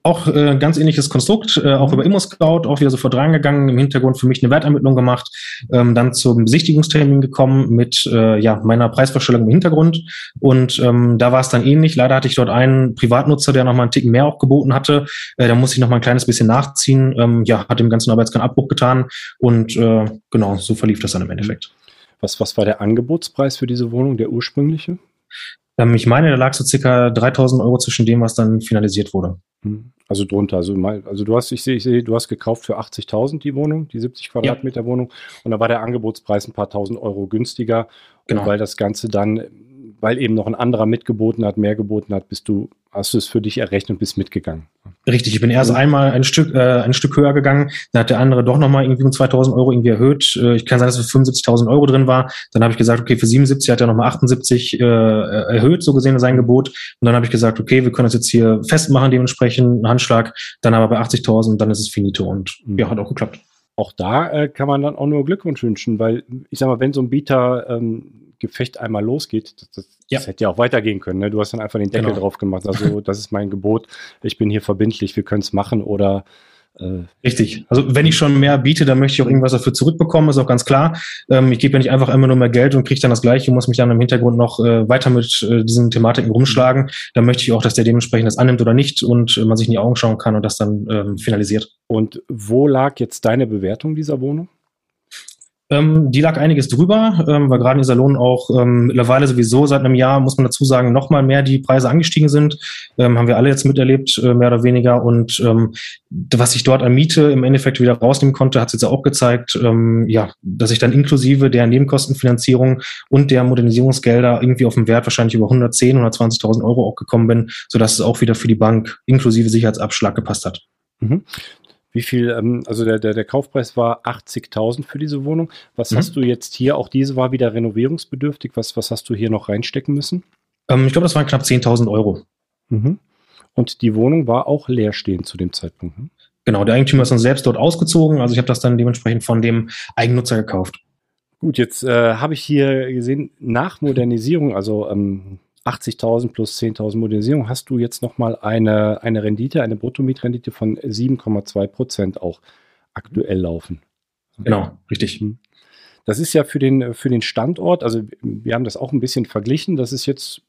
Auch äh, ganz ähnliches Konstrukt, äh, auch über ImmoScout, auch wieder sofort reingegangen, im Hintergrund für mich eine Wertermittlung gemacht, ähm, dann zum Besichtigungstermin gekommen mit äh, ja, meiner Preisvorstellung im Hintergrund. Und ähm, da war es dann ähnlich. Leider hatte ich dort einen Privatnutzer, der nochmal einen Ticken mehr auch geboten hatte. Äh, da musste ich nochmal ein kleines bisschen nachziehen. Ähm, ja, hat dem ganzen Arbeits keinen Abbruch getan. Und äh, genau, so verlief das dann im Endeffekt. Was, was war der Angebotspreis für diese Wohnung, der ursprüngliche? Ähm, ich meine, da lag so circa 3000 Euro zwischen dem, was dann finalisiert wurde. Hm. Also drunter. Also, also du hast, ich sehe, ich sehe, du hast gekauft für 80.000 die Wohnung, die 70 Quadratmeter ja. Wohnung. Und da war der Angebotspreis ein paar tausend Euro günstiger. Genau. Und weil das Ganze dann, weil eben noch ein anderer mitgeboten hat, mehr geboten hat, bist du hast du es für dich errechnet und bist mitgegangen. Richtig, ich bin erst mhm. einmal ein Stück, äh, ein Stück höher gegangen, dann hat der andere doch nochmal irgendwie um 2000 Euro irgendwie erhöht. Äh, ich kann sagen, dass es für 75.000 Euro drin war. Dann habe ich gesagt, okay, für 77 hat er nochmal 78 äh, erhöht, so gesehen sein Gebot. Und dann habe ich gesagt, okay, wir können das jetzt hier festmachen, dementsprechend einen Handschlag, dann aber bei 80.000, dann ist es finito und mhm. ja, hat auch geklappt. Auch da äh, kann man dann auch nur Glückwunsch wünschen, weil ich sag mal, wenn so ein Bieter ähm, Gefecht einmal losgeht, das, das, ja. das hätte ja auch weitergehen können. Ne? Du hast dann einfach den Deckel genau. drauf gemacht. Also, [laughs] das ist mein Gebot. Ich bin hier verbindlich, wir können es machen oder äh, Richtig. Also wenn ich schon mehr biete, dann möchte ich auch irgendwas dafür zurückbekommen, ist auch ganz klar. Ähm, ich gebe ja nicht einfach immer nur mehr Geld und kriege dann das Gleiche und muss mich dann im Hintergrund noch äh, weiter mit äh, diesen Thematiken rumschlagen. Dann möchte ich auch, dass der dementsprechend das annimmt oder nicht und äh, man sich in die Augen schauen kann und das dann ähm, finalisiert. Und wo lag jetzt deine Bewertung dieser Wohnung? Ähm, die lag einiges drüber, ähm, weil gerade in Salon auch ähm, mittlerweile sowieso seit einem Jahr, muss man dazu sagen, nochmal mehr die Preise angestiegen sind. Ähm, haben wir alle jetzt miterlebt, äh, mehr oder weniger. Und ähm, was ich dort an Miete im Endeffekt wieder rausnehmen konnte, hat es jetzt auch gezeigt, ähm, ja, dass ich dann inklusive der Nebenkostenfinanzierung und der Modernisierungsgelder irgendwie auf dem Wert wahrscheinlich über 110, 120.000 Euro auch gekommen bin, sodass es auch wieder für die Bank inklusive Sicherheitsabschlag gepasst hat. Mhm. Wie viel, ähm, also der, der, der Kaufpreis war 80.000 für diese Wohnung. Was Mhm. hast du jetzt hier? Auch diese war wieder renovierungsbedürftig. Was, was hast du hier noch reinstecken müssen? Ähm, ich glaube, das waren knapp 10.000 Euro. Mhm. Und die Wohnung war auch leerstehend zu dem Zeitpunkt. Ne? Genau, der Eigentümer ist dann selbst dort ausgezogen. Also ich habe das dann dementsprechend von dem Eigennutzer gekauft. Gut, jetzt äh, habe ich hier gesehen, nach Modernisierung, also ähm, 80.000 plus 10.000 Modernisierung, hast du jetzt nochmal eine, eine Rendite, eine Bruttomietrendite von 7,2 Prozent auch aktuell laufen. Genau, richtig. Das ist ja für den, für den Standort, also wir haben das auch ein bisschen verglichen, das ist jetzt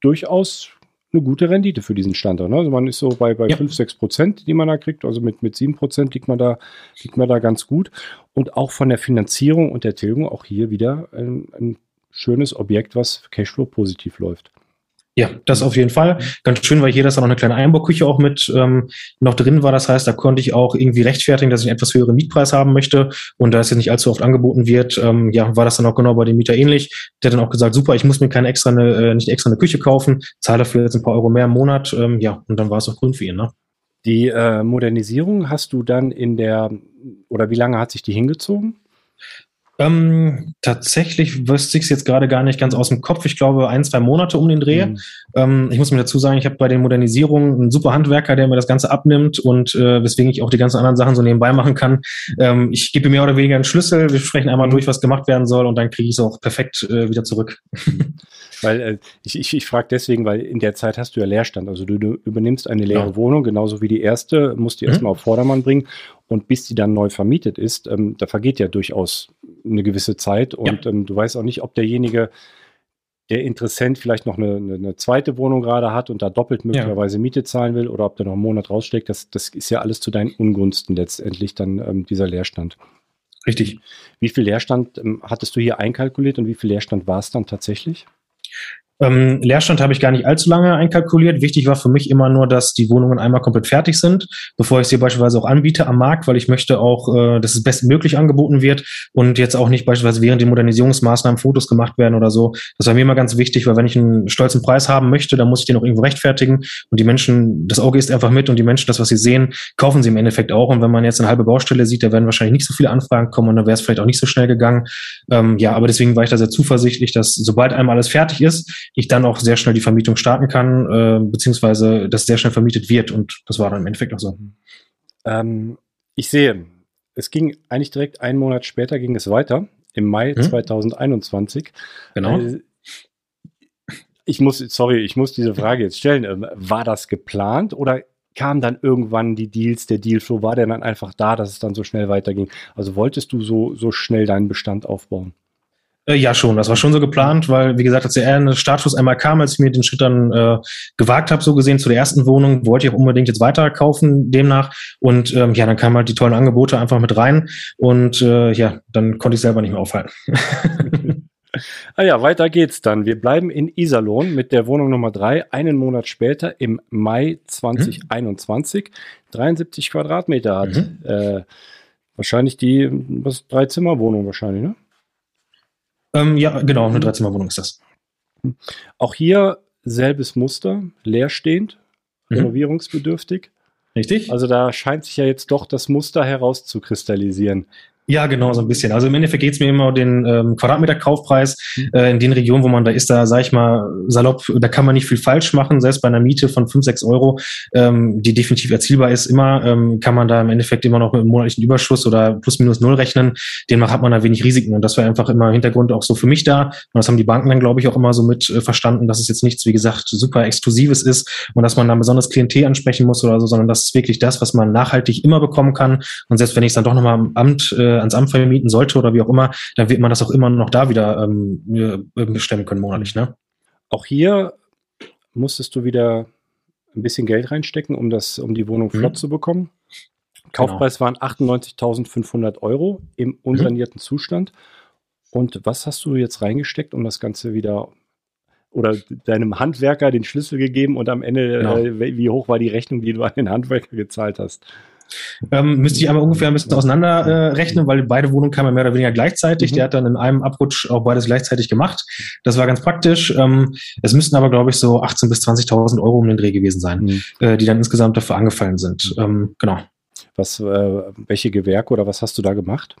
durchaus eine gute Rendite für diesen Standort. Ne? Also man ist so bei, bei Ja. 5, 6 Prozent, die man da kriegt, also mit, mit 7 Prozent liegt man, da, liegt man da ganz gut. Und auch von der Finanzierung und der Tilgung auch hier wieder ein, ein schönes Objekt, was Cashflow positiv läuft. Ja, das auf jeden Fall. Ganz schön, weil hier das dann noch eine kleine Einbauküche auch mit ähm, noch drin war. Das heißt, da konnte ich auch irgendwie rechtfertigen, dass ich einen etwas höheren Mietpreis haben möchte. Und da es jetzt nicht allzu oft angeboten wird, ähm, ja, war das dann auch genau bei dem Mieter ähnlich. Der hat dann auch gesagt, super, ich muss mir keine extra eine, äh, nicht extra eine Küche kaufen, zahle dafür jetzt ein paar Euro mehr im Monat. Ähm, ja, und dann war es auch grün für ihn, ne? Die äh, Modernisierung hast du dann in der, oder wie lange hat sich die hingezogen? Ähm, tatsächlich wüsste ich es jetzt gerade gar nicht ganz aus dem Kopf. Ich glaube, ein, zwei Monate um den Dreh. Mhm. Ähm, ich muss mir dazu sagen, ich habe bei den Modernisierungen einen super Handwerker, der mir das Ganze abnimmt und äh, weswegen ich auch die ganzen anderen Sachen so nebenbei machen kann. Ähm, ich gebe mehr oder weniger einen Schlüssel, wir sprechen einmal Mhm. durch, was gemacht werden soll und dann kriege ich es auch perfekt äh, wieder zurück. [laughs] Weil äh, ich, ich, ich frage deswegen, weil in der Zeit hast du ja Leerstand. Also du, du übernimmst eine leere Ja. Wohnung, genauso wie die erste, musst die Mhm. erstmal auf Vordermann bringen. Und bis die dann neu vermietet ist, ähm, da vergeht ja durchaus eine gewisse Zeit. Und ähm, du weißt auch nicht, ob derjenige, der Interessent vielleicht noch eine, eine, zweite Wohnung gerade hat und da doppelt möglicherweise Miete zahlen will oder ob der noch einen Monat raussteckt. Das, das ist ja alles zu deinen Ungunsten letztendlich dann ähm, dieser Leerstand. Richtig. Wie viel Leerstand ähm, hattest du hier einkalkuliert und wie viel Leerstand war es dann tatsächlich? Ähm, Leerstand habe ich gar nicht allzu lange einkalkuliert. Wichtig war für mich immer nur, dass die Wohnungen einmal komplett fertig sind, bevor ich sie beispielsweise auch anbiete am Markt, weil ich möchte auch, äh, dass es bestmöglich angeboten wird und jetzt auch nicht beispielsweise während den Modernisierungsmaßnahmen Fotos gemacht werden oder so. Das war mir immer ganz wichtig, weil wenn ich einen stolzen Preis haben möchte, dann muss ich den auch irgendwo rechtfertigen und die Menschen, das Auge ist einfach mit und die Menschen, das, was sie sehen, kaufen sie im Endeffekt auch. Und wenn man jetzt eine halbe Baustelle sieht, da werden wahrscheinlich nicht so viele Anfragen kommen und dann wäre es vielleicht auch nicht so schnell gegangen. Ähm, ja, aber deswegen war ich da sehr zuversichtlich, dass sobald einmal alles fertig ist, ich dann auch sehr schnell die Vermietung starten kann, äh, beziehungsweise dass sehr schnell vermietet wird. Und das war dann im Endeffekt auch so. Ähm, ich sehe, es ging eigentlich direkt einen Monat später ging es weiter, im Mai Mhm. 2021. Genau. Äh, Ich muss, sorry, ich muss diese Frage jetzt stellen. Ähm, War das geplant oder kamen dann irgendwann die Deals, der Dealflow, war der dann einfach da, dass es dann so schnell weiterging? Also wolltest du so, so schnell deinen Bestand aufbauen? Äh, ja, schon. Das war schon so geplant, weil, wie gesagt, als der eine Startschuss einmal kam, als ich mir den Schritt dann äh, gewagt habe, so gesehen, zu der ersten Wohnung, wollte ich auch unbedingt jetzt weiter kaufen demnach. Und ähm, ja, dann kamen halt die tollen Angebote einfach mit rein. Und äh, ja, dann konnte ich selber nicht mehr aufhalten. [laughs] Ah ja, weiter geht's dann. Wir bleiben in Iserlohn mit der Wohnung Nummer drei. Einen Monat später, im Mai 2021, 73 Quadratmeter hat. Mhm. Äh, wahrscheinlich die was, Drei-Zimmer-Wohnung wahrscheinlich, ne? Ähm, ja, genau, eine Dreizimmerwohnung ist das. Auch hier selbes Muster, leerstehend, Mhm. renovierungsbedürftig. Richtig? Also da scheint sich ja jetzt doch das Muster herauszukristallisieren. Ja, genau, so ein bisschen. Also im Endeffekt geht's mir immer um den ähm, Quadratmeter-Kaufpreis. Äh, in den Regionen, wo man da ist, da sage ich mal salopp, da kann man nicht viel falsch machen. Selbst bei einer Miete von 5, 6 Euro, ähm, die definitiv erzielbar ist, immer ähm, kann man da im Endeffekt immer noch mit einem monatlichen Überschuss oder plus minus null rechnen. Demnach hat man da wenig Risiken. Und das war einfach immer im Hintergrund auch so für mich da. Und das haben die Banken dann, glaube ich, auch immer so mit äh, verstanden, dass es jetzt nichts, wie gesagt, super Exklusives ist und dass man da ein besonderes Klientel ansprechen muss oder so, sondern das ist wirklich das, was man nachhaltig immer bekommen kann. Und selbst wenn ich es dann doch nochmal am Amt, äh, ans Amt vermieten sollte oder wie auch immer, dann wird man das auch immer noch da wieder ähm, äh, bestimmen können monatlich. Ne? Auch hier musstest du wieder ein bisschen Geld reinstecken, um, das, um die Wohnung flott Mhm. zu bekommen. Kaufpreis waren 98.500 Euro im unsanierten Zustand. Und was hast du jetzt reingesteckt, um das Ganze wieder oder deinem Handwerker den Schlüssel gegeben und am Ende, Genau. äh, wie hoch war die Rechnung, die du an den Handwerker gezahlt hast? Ähm, müsste ich einmal ungefähr ein bisschen auseinander äh, rechnen, weil beide Wohnungen kamen mehr oder weniger gleichzeitig. Mhm. Der hat dann in einem Abrutsch auch beides gleichzeitig gemacht. Das war ganz praktisch. Ähm, es müssten aber, glaube ich, so 18.000 bis 20.000 Euro um den Dreh gewesen sein, Mhm. äh, die dann insgesamt dafür angefallen sind. Ähm, genau. Was, äh, welche Gewerke oder was hast du da gemacht?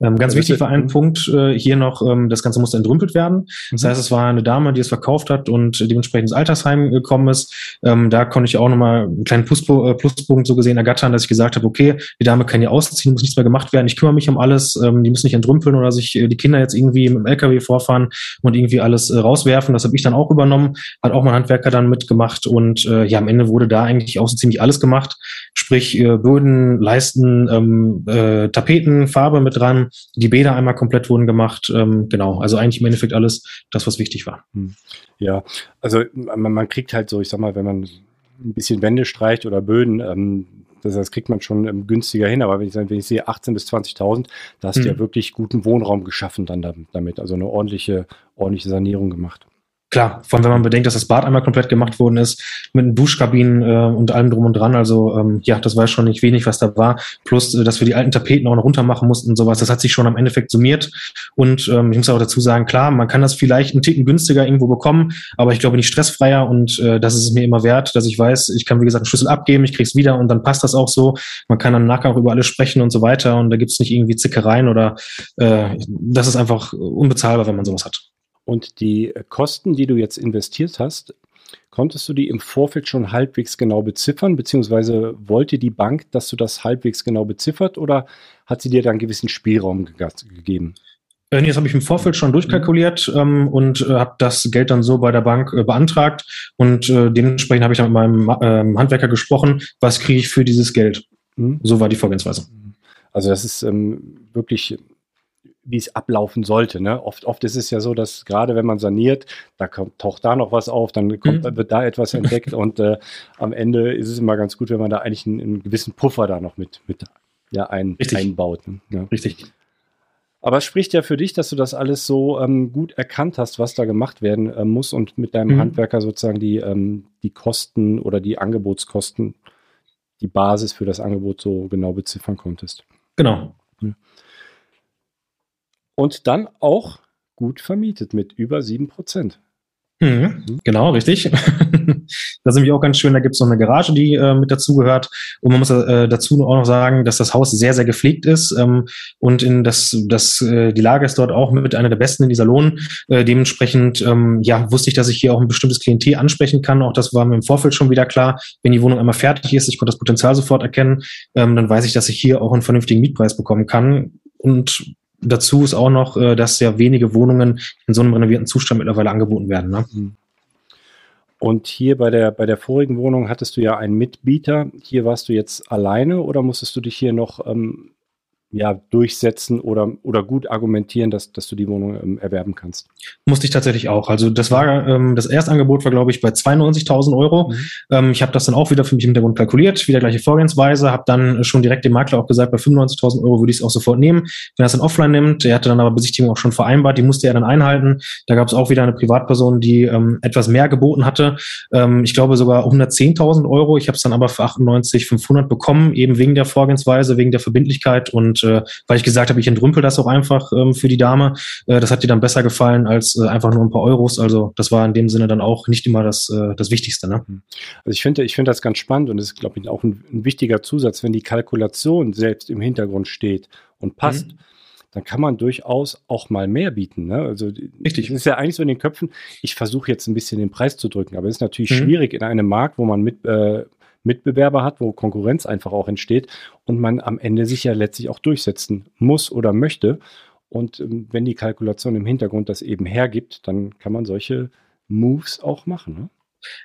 Ähm, ganz wichtig war ein Punkt äh, hier noch, ähm, das Ganze musste entrümpelt werden. Das mhm. heißt, es war eine Dame, die es verkauft hat und dementsprechend ins Altersheim gekommen ist. Ähm, da konnte ich auch nochmal einen kleinen Pluspunkt, äh, Pluspunkt so gesehen ergattern, dass ich gesagt habe, okay, die Dame kann hier ausziehen, muss nichts mehr gemacht werden. Ich kümmere mich um alles. Ähm, die müssen nicht entrümpeln oder sich äh, die Kinder jetzt irgendwie mit dem LKW vorfahren und irgendwie alles äh, rauswerfen. Das habe ich dann auch übernommen. Hat auch mein Handwerker dann mitgemacht und äh, ja, am Ende wurde da eigentlich auch so ziemlich alles gemacht. Sprich, äh, Böden, Leisten, ähm, äh, Tapeten, Farbe mit dran. Die Bäder einmal komplett wurden gemacht. Ähm, genau, also eigentlich im Endeffekt alles das, was wichtig war. Hm. Ja, also man, man kriegt halt so, ich sag mal, wenn man ein bisschen Wände streicht oder Böden, ähm, das, das, kriegt man schon ähm, günstiger hin. Aber wenn ich, wenn ich sehe 18.000 bis 20.000, da hast du ja hm. wirklich guten Wohnraum geschaffen dann damit. Also eine ordentliche, ordentliche Sanierung gemacht. Klar, vor allem wenn man bedenkt, dass das Bad einmal komplett gemacht worden ist, mit Duschkabinen äh, und allem drum und dran. Also ähm, ja, das war schon nicht wenig, was da war. Plus, äh, dass wir die alten Tapeten auch noch runter machen mussten und sowas. Das hat sich schon am Endeffekt summiert. Und ähm, ich muss auch dazu sagen, klar, man kann das vielleicht einen Ticken günstiger irgendwo bekommen, aber ich glaube nicht stressfreier und äh, das ist es mir immer wert, dass ich weiß, ich kann, wie gesagt, einen Schlüssel abgeben, ich krieg's wieder und dann passt das auch so. Man kann dann nachher auch über alles sprechen und so weiter und da gibt's nicht irgendwie Zickereien oder äh, das ist einfach unbezahlbar, wenn man sowas hat. Und die Kosten, die du jetzt investiert hast, konntest du die im Vorfeld schon halbwegs genau beziffern, beziehungsweise wollte die Bank, dass du das halbwegs genau beziffert oder hat sie dir dann einen gewissen Spielraum ge gegeben? Äh, nee, das habe ich im Vorfeld schon durchkalkuliert ähm, und äh, habe das Geld dann so bei der Bank äh, beantragt und äh, dementsprechend habe ich dann mit meinem äh, Handwerker gesprochen, was kriege ich für dieses Geld. Mhm. So war die Vorgehensweise. Also das ist ähm, wirklich wie es ablaufen sollte. Ne? Oft, oft ist es ja so, dass gerade wenn man saniert, da kommt, taucht da noch was auf, dann kommt, mhm. wird da etwas entdeckt und äh, am Ende ist es immer ganz gut, wenn man da eigentlich einen, einen gewissen Puffer da noch mit, mit ja, ein, einbaut. Ne? Ja. Richtig. Aber es spricht ja für dich, dass du das alles so ähm, gut erkannt hast, was da gemacht werden äh, muss und mit deinem mhm. Handwerker sozusagen die, ähm, die Kosten oder die Angebotskosten, die Basis für das Angebot so genau beziffern konntest. Genau. Ja und dann auch gut vermietet mit über 7%. Mhm, genau, richtig. das ist nämlich auch ganz schön, da gibt es noch eine Garage, die äh, mit dazugehört. Und man muss äh, dazu auch noch sagen, dass das Haus sehr, sehr gepflegt ist. Ähm, und in das, das, äh, die Lage ist dort auch mit einer der besten in dieser Lohn. Äh, dementsprechend ähm, ja, wusste ich, dass ich hier auch ein bestimmtes Klientel ansprechen kann. Auch das war mir im Vorfeld schon wieder klar. Wenn die Wohnung einmal fertig ist, ich konnte das Potenzial sofort erkennen, ähm, dann weiß ich, dass ich hier auch einen vernünftigen Mietpreis bekommen kann. Und Dazu ist auch noch, äh, dass sehr wenige Wohnungen in so einem renovierten Zustand mittlerweile angeboten werden. Ne? Mhm. Und hier bei der, bei der vorigen Wohnung hattest du ja einen Mitbieter. Hier warst du jetzt alleine oder musstest du dich hier noch ähm, ja, durchsetzen oder, oder gut argumentieren, dass, dass du die Wohnung ähm, erwerben kannst. Musste ich tatsächlich auch. Also das war ähm, das Erstangebot war, glaube ich, bei 92.000 Euro. Mhm. Ähm, ich habe das dann auch wieder für mich im Hintergrund kalkuliert, wieder gleiche Vorgehensweise, habe dann schon direkt dem Makler auch gesagt, bei 95.000 Euro würde ich es auch sofort nehmen. Wenn er es dann offline nimmt, er hatte dann aber Besichtigung auch schon vereinbart, die musste er dann einhalten. Da gab es auch wieder eine Privatperson, die ähm, etwas mehr geboten hatte. Ähm, ich glaube sogar 110.000 Euro. Ich habe es dann aber für 98.500 bekommen, eben wegen der Vorgehensweise, wegen der Verbindlichkeit und äh, weil ich gesagt habe, ich entrümpel das auch einfach ähm, für die Dame. Äh, das hat ihr dann besser gefallen als äh, einfach nur ein paar Euros. Also das war in dem Sinne dann auch nicht immer das, äh, das Wichtigste. Ne? Mhm. Also ich finde, ich finde das ganz spannend und es ist, glaube ich, auch ein, ein, wichtiger Zusatz, wenn die Kalkulation selbst im Hintergrund steht und passt. Mhm dann kann man durchaus auch mal mehr bieten. Ne? Also Richtig. Es ist ja eigentlich so in den Köpfen, ich versuche jetzt ein bisschen den Preis zu drücken, aber es ist natürlich mhm. schwierig in einem Markt, wo man mit, äh, Mitbewerber hat, wo Konkurrenz einfach auch entsteht und man am Ende sich ja letztlich auch durchsetzen muss oder möchte. Und ähm, wenn die Kalkulation im Hintergrund das eben hergibt, dann kann man solche Moves auch machen. Ne?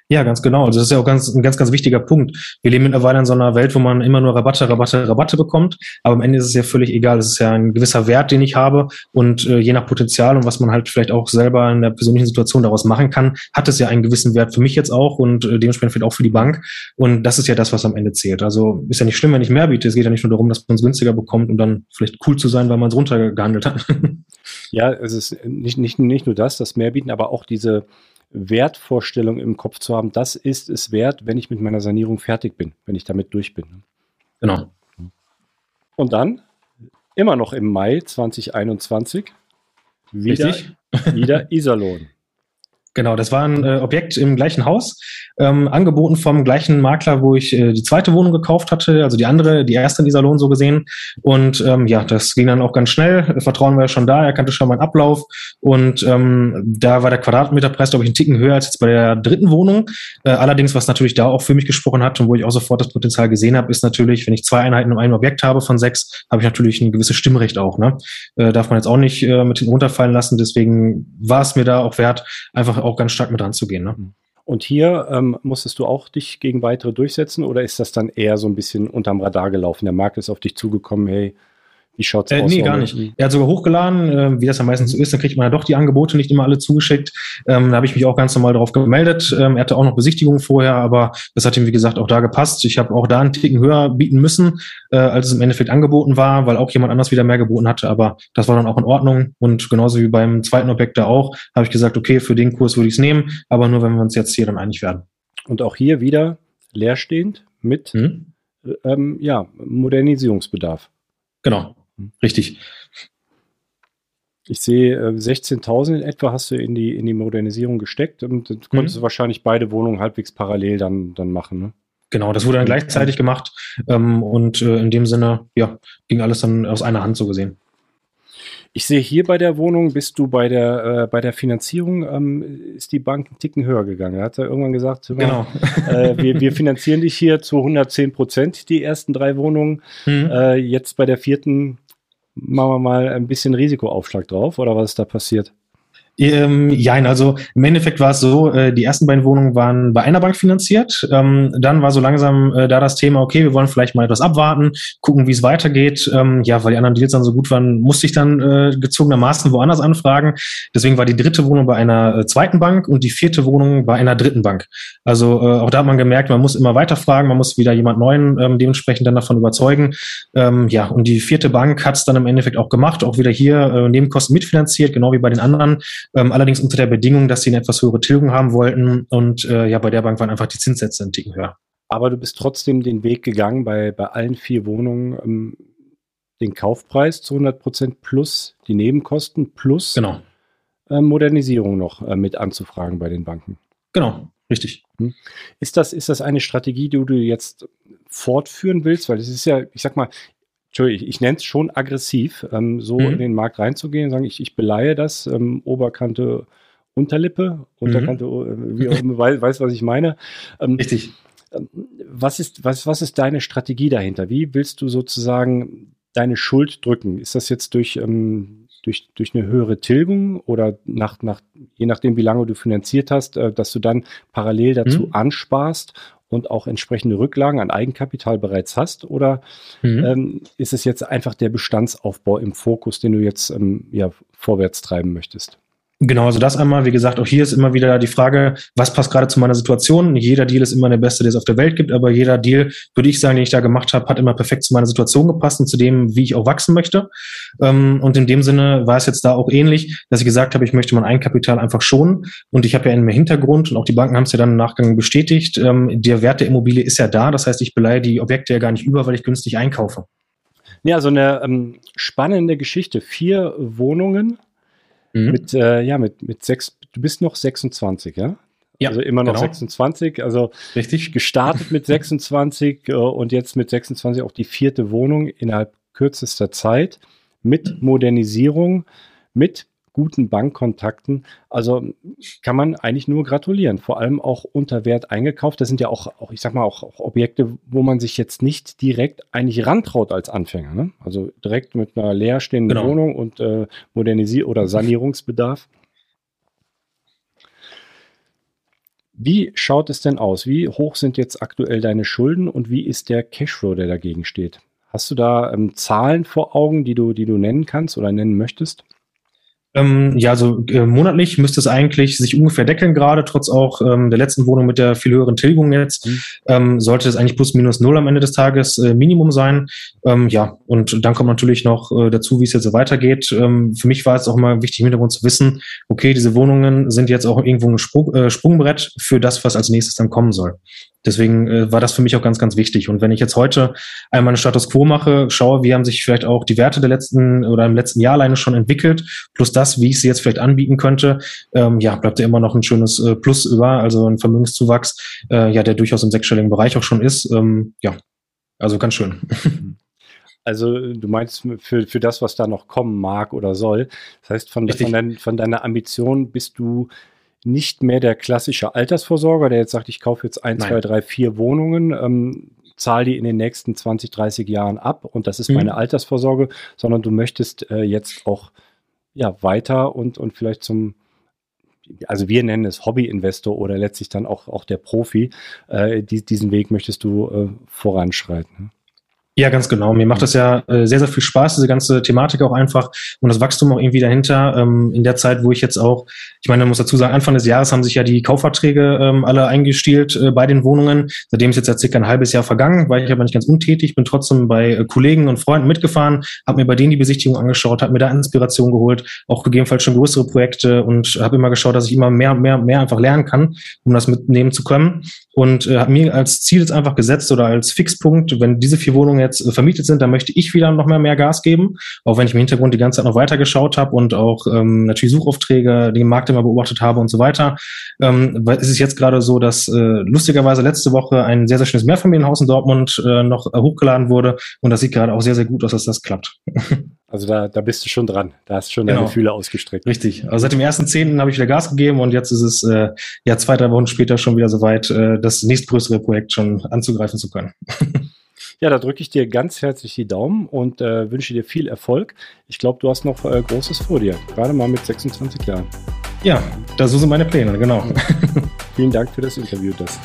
Ja, ganz genau. Das ist ja auch ganz, ein ganz, ganz wichtiger Punkt. Wir leben mittlerweile in so einer Welt, wo man immer nur Rabatte, Rabatte, Rabatte bekommt. Aber am Ende ist es ja völlig egal. Es ist ja ein gewisser Wert, den ich habe. Und äh, je nach Potenzial und was man halt vielleicht auch selber in der persönlichen Situation daraus machen kann, hat es ja einen gewissen Wert für mich jetzt auch und äh, dementsprechend vielleicht auch für die Bank. Und das ist ja das, was am Ende zählt. Also ist ja nicht schlimm, wenn ich mehr biete. Es geht ja nicht nur darum, dass man es günstiger bekommt, um dann vielleicht cool zu sein, weil man es runtergehandelt hat. ja, es ist nicht, nicht, nicht nur das, das Mehrbieten, aber auch diese Wertvorstellung im Kopf zu haben, das ist es wert, wenn ich mit meiner Sanierung fertig bin, wenn ich damit durch bin. Genau. Und dann, immer noch im Mai 2021, wieder, wieder Iserlohn. Genau, das war ein äh, Objekt im gleichen Haus, ähm, angeboten vom gleichen Makler, wo ich äh, die zweite Wohnung gekauft hatte, also die andere, die erste in dieser Lohn so gesehen. Und ähm, ja, das ging dann auch ganz schnell. Vertrauen war ja schon da, er kannte schon meinen Ablauf. Und ähm, da war der Quadratmeterpreis, glaube ich, ein Ticken höher als jetzt bei der dritten Wohnung. Äh, allerdings, was natürlich da auch für mich gesprochen hat und wo ich auch sofort das Potenzial gesehen habe, ist natürlich, wenn ich zwei Einheiten in einem Objekt habe von sechs, habe ich natürlich ein gewisses Stimmrecht auch. Ne? Äh, darf man jetzt auch nicht äh, mit hinten runterfallen lassen. Deswegen war es mir da auch wert, einfach auch ganz stark mit ranzugehen. Ne? Und hier ähm, musstest du auch dich gegen weitere durchsetzen oder ist das dann eher so ein bisschen unterm Radar gelaufen? Der Markt ist auf dich zugekommen, hey, wie schaut's äh, aus? Nee, gar nicht. Er hat sogar hochgeladen, äh, wie das ja meistens so ist, dann kriegt man ja doch die Angebote nicht immer alle zugeschickt. Ähm, da habe ich mich auch ganz normal darauf gemeldet. Ähm, er hatte auch noch Besichtigungen vorher, aber das hat ihm, wie gesagt, auch da gepasst. Ich habe auch da einen Ticken höher bieten müssen, äh, als es im Endeffekt angeboten war, weil auch jemand anders wieder mehr geboten hatte, aber das war dann auch in Ordnung. Und genauso wie beim zweiten Objekt da auch, habe ich gesagt, okay, für den Kurs würde ich es nehmen, aber nur, wenn wir uns jetzt hier dann einig werden. Und auch hier wieder leerstehend mit Hm? ähm, ja, Modernisierungsbedarf. Genau, richtig. Ich sehe äh, 16.000 in etwa hast du in die, in die Modernisierung gesteckt und du konntest Mhm. du wahrscheinlich beide Wohnungen halbwegs parallel dann, dann machen. Ne? Genau, das wurde dann gleichzeitig gemacht ähm, und äh, in dem Sinne, ja, ging alles dann aus einer Hand so gesehen. Ich sehe hier bei der Wohnung, bist du bei der, äh, bei der Finanzierung, ähm, ist die Bank einen Ticken höher gegangen. Da hat er irgendwann gesagt, Genau. äh, wir, wir finanzieren dich hier zu 110 Prozent, die ersten drei Wohnungen. Mhm. Äh, jetzt bei der vierten machen wir mal ein bisschen Risikoaufschlag drauf oder was ist da passiert? Ähm, ja, also im Endeffekt war es so, äh, die ersten beiden Wohnungen waren bei einer Bank finanziert. Ähm, dann war so langsam äh, da das Thema, okay, wir wollen vielleicht mal etwas abwarten, gucken, wie es weitergeht. Ähm, ja, weil die anderen Deals dann so gut waren, musste ich dann äh, gezogenermaßen woanders anfragen. Deswegen war die dritte Wohnung bei einer äh, zweiten Bank und die vierte Wohnung bei einer dritten Bank. Also äh, auch da hat man gemerkt, man muss immer weiter fragen, man muss wieder jemand Neuen ähm, dementsprechend dann davon überzeugen. Ähm, ja, und die vierte Bank hat es dann im Endeffekt auch gemacht, auch wieder hier äh, Nebenkosten mitfinanziert, genau wie bei den anderen. Ähm, allerdings unter der Bedingung, dass sie eine etwas höhere Tilgung haben wollten. Und äh, ja, bei der Bank waren einfach die Zinssätze ein Ticken höher. Aber du bist trotzdem den Weg gegangen, bei, bei allen vier Wohnungen ähm, den Kaufpreis zu 100 Prozent plus die Nebenkosten plus Genau. äh, Modernisierung noch äh, mit anzufragen bei den Banken. Genau. Richtig. Ist das, ist das eine Strategie, die du jetzt fortführen willst? Weil es ist ja, ich sag mal, Entschuldigung, ich, ich nenne es schon aggressiv, ähm, so Mhm. in den Markt reinzugehen und sagen, ich, ich beleihe das, ähm, Oberkante, Unterlippe, Unterkante, äh, wie auch immer, weiß, was ich meine. Ähm, Richtig. was ist, was, was ist deine Strategie dahinter? Wie willst du sozusagen deine Schuld drücken? Ist das jetzt durch, ähm, durch, durch eine höhere Tilgung oder nach, nach, je nachdem, wie lange du finanziert hast, äh, dass du dann parallel dazu Mhm. ansparst und auch entsprechende Rücklagen an Eigenkapital bereits hast? Oder Mhm. ähm, ist es jetzt einfach der Bestandsaufbau im Fokus, den du jetzt ähm, ja, vorwärts treiben möchtest? Genau, also das einmal, wie gesagt, auch hier ist immer wieder die Frage, was passt gerade zu meiner Situation? Jeder Deal ist immer der beste, der es auf der Welt gibt, aber jeder Deal, würde ich sagen, den ich da gemacht habe, hat immer perfekt zu meiner Situation gepasst und zu dem, wie ich auch wachsen möchte. Ähm, Und in dem Sinne war es jetzt da auch ähnlich, dass ich gesagt habe, ich möchte mein Eigenkapital einfach schonen. Und ich habe ja im Hintergrund, und auch die Banken haben es ja dann im Nachgang bestätigt, ähm, der Wert der Immobilie ist ja da. Das heißt, ich beleihe die Objekte ja gar nicht über, weil ich günstig einkaufe. Ja, so eine ähm, spannende Geschichte. Vier Wohnungen Mhm. mit, äh, ja, mit, mit sechs, du bist noch 26, ja? Ja, also immer noch genau. 26, also Richtig? gestartet mit [laughs] 26 äh, und jetzt mit 26 auch die vierte Wohnung innerhalb kürzester Zeit mit Modernisierung, mit guten Bankkontakten. Also kann man eigentlich nur gratulieren. Vor allem auch unter Wert eingekauft. Das sind ja auch, auch ich sag mal, auch, auch Objekte, wo man sich jetzt nicht direkt eigentlich rantraut als Anfänger. Ne? Also direkt mit einer leerstehenden Genau. Wohnung und äh, Modernisier- oder Sanierungsbedarf. Wie schaut es denn aus? Wie hoch sind jetzt aktuell deine Schulden und wie ist der Cashflow, der dagegen steht? Hast du da ähm, Zahlen vor Augen, die du, die du nennen kannst oder nennen möchtest? Ähm, ja, also äh, monatlich müsste es eigentlich sich ungefähr deckeln, gerade trotz auch ähm, der letzten Wohnung mit der viel höheren Tilgung jetzt. Mhm. Ähm, sollte es eigentlich plus minus null am Ende des Tages äh, Minimum sein. Ähm, ja, und dann kommt natürlich noch äh, dazu, wie es jetzt so weitergeht. Ähm, für mich war es auch mal wichtig im Hintergrund zu wissen, okay, diese Wohnungen sind jetzt auch irgendwo ein Sprung, äh, Sprungbrett für das, was als nächstes dann kommen soll. Deswegen äh, war das für mich auch ganz, ganz wichtig. Und wenn ich jetzt heute einmal einen Status Quo mache, schaue, wie haben sich vielleicht auch die Werte der letzten oder im letzten Jahr alleine schon entwickelt, plus das, wie ich sie jetzt vielleicht anbieten könnte, ähm, ja, bleibt ja immer noch ein schönes äh, Plus über, also ein Vermögenszuwachs, äh, ja, der durchaus im sechsstelligen Bereich auch schon ist. Ähm, ja, also ganz schön. [laughs] Also du meinst für, für das, was da noch kommen mag oder soll. Das heißt, von, von, dein, von deiner Ambition bist du nicht mehr der klassische Altersvorsorger, der jetzt sagt, ich kaufe jetzt ein, Nein. zwei, drei, vier Wohnungen, ähm, zahle die in den nächsten 20, 30 Jahren ab und das ist mhm. meine Altersvorsorge, sondern du möchtest äh, jetzt auch ja, weiter und, und vielleicht zum, also wir nennen es Hobby-Investor oder letztlich dann auch, auch der Profi, äh, die, diesen Weg möchtest du äh, voranschreiten. Ja, ganz genau. Mir macht das ja äh, sehr, sehr viel Spaß, diese ganze Thematik auch einfach und das Wachstum auch irgendwie dahinter. Ähm, in der Zeit, wo ich jetzt auch, ich meine, man muss dazu sagen, Anfang des Jahres haben sich ja die Kaufverträge ähm, alle eingestielt äh, bei den Wohnungen. Seitdem ist jetzt ja circa ein halbes Jahr vergangen, war ich aber nicht ganz untätig, bin trotzdem bei äh, Kollegen und Freunden mitgefahren, habe mir bei denen die Besichtigung angeschaut, habe mir da Inspiration geholt, auch gegebenenfalls schon größere Projekte und habe immer geschaut, dass ich immer mehr, mehr, mehr einfach lernen kann, um das mitnehmen zu können. Und äh, habe mir als Ziel jetzt einfach gesetzt oder als Fixpunkt, wenn diese vier Wohnungen jetzt äh, vermietet sind, dann möchte ich wieder noch mehr, mehr Gas geben, auch wenn ich im Hintergrund die ganze Zeit noch weiter geschaut habe und auch ähm, natürlich Suchaufträge, den Markt immer beobachtet habe und so weiter. Ähm, weil es ist jetzt gerade so, dass äh, lustigerweise letzte Woche ein sehr, sehr schönes Mehrfamilienhaus in Dortmund äh, noch äh, hochgeladen wurde und das sieht gerade auch sehr, sehr gut aus, dass das klappt. [laughs] Also da, da bist du schon dran. Da hast du schon genau. deine Fühle ausgestreckt. Richtig. Also seit dem ersten Zehnten habe ich wieder Gas gegeben und jetzt ist es äh, ja zwei, drei Wochen später schon wieder soweit, äh, das nächstgrößere Projekt schon anzugreifen zu können. [laughs] Ja, da drücke ich dir ganz herzlich die Daumen und äh, wünsche dir viel Erfolg. Ich glaube, du hast noch äh, Großes vor dir, gerade mal mit 26 Jahren. Ja, das sind meine Pläne, genau. [laughs] Vielen Dank für das Interview, das.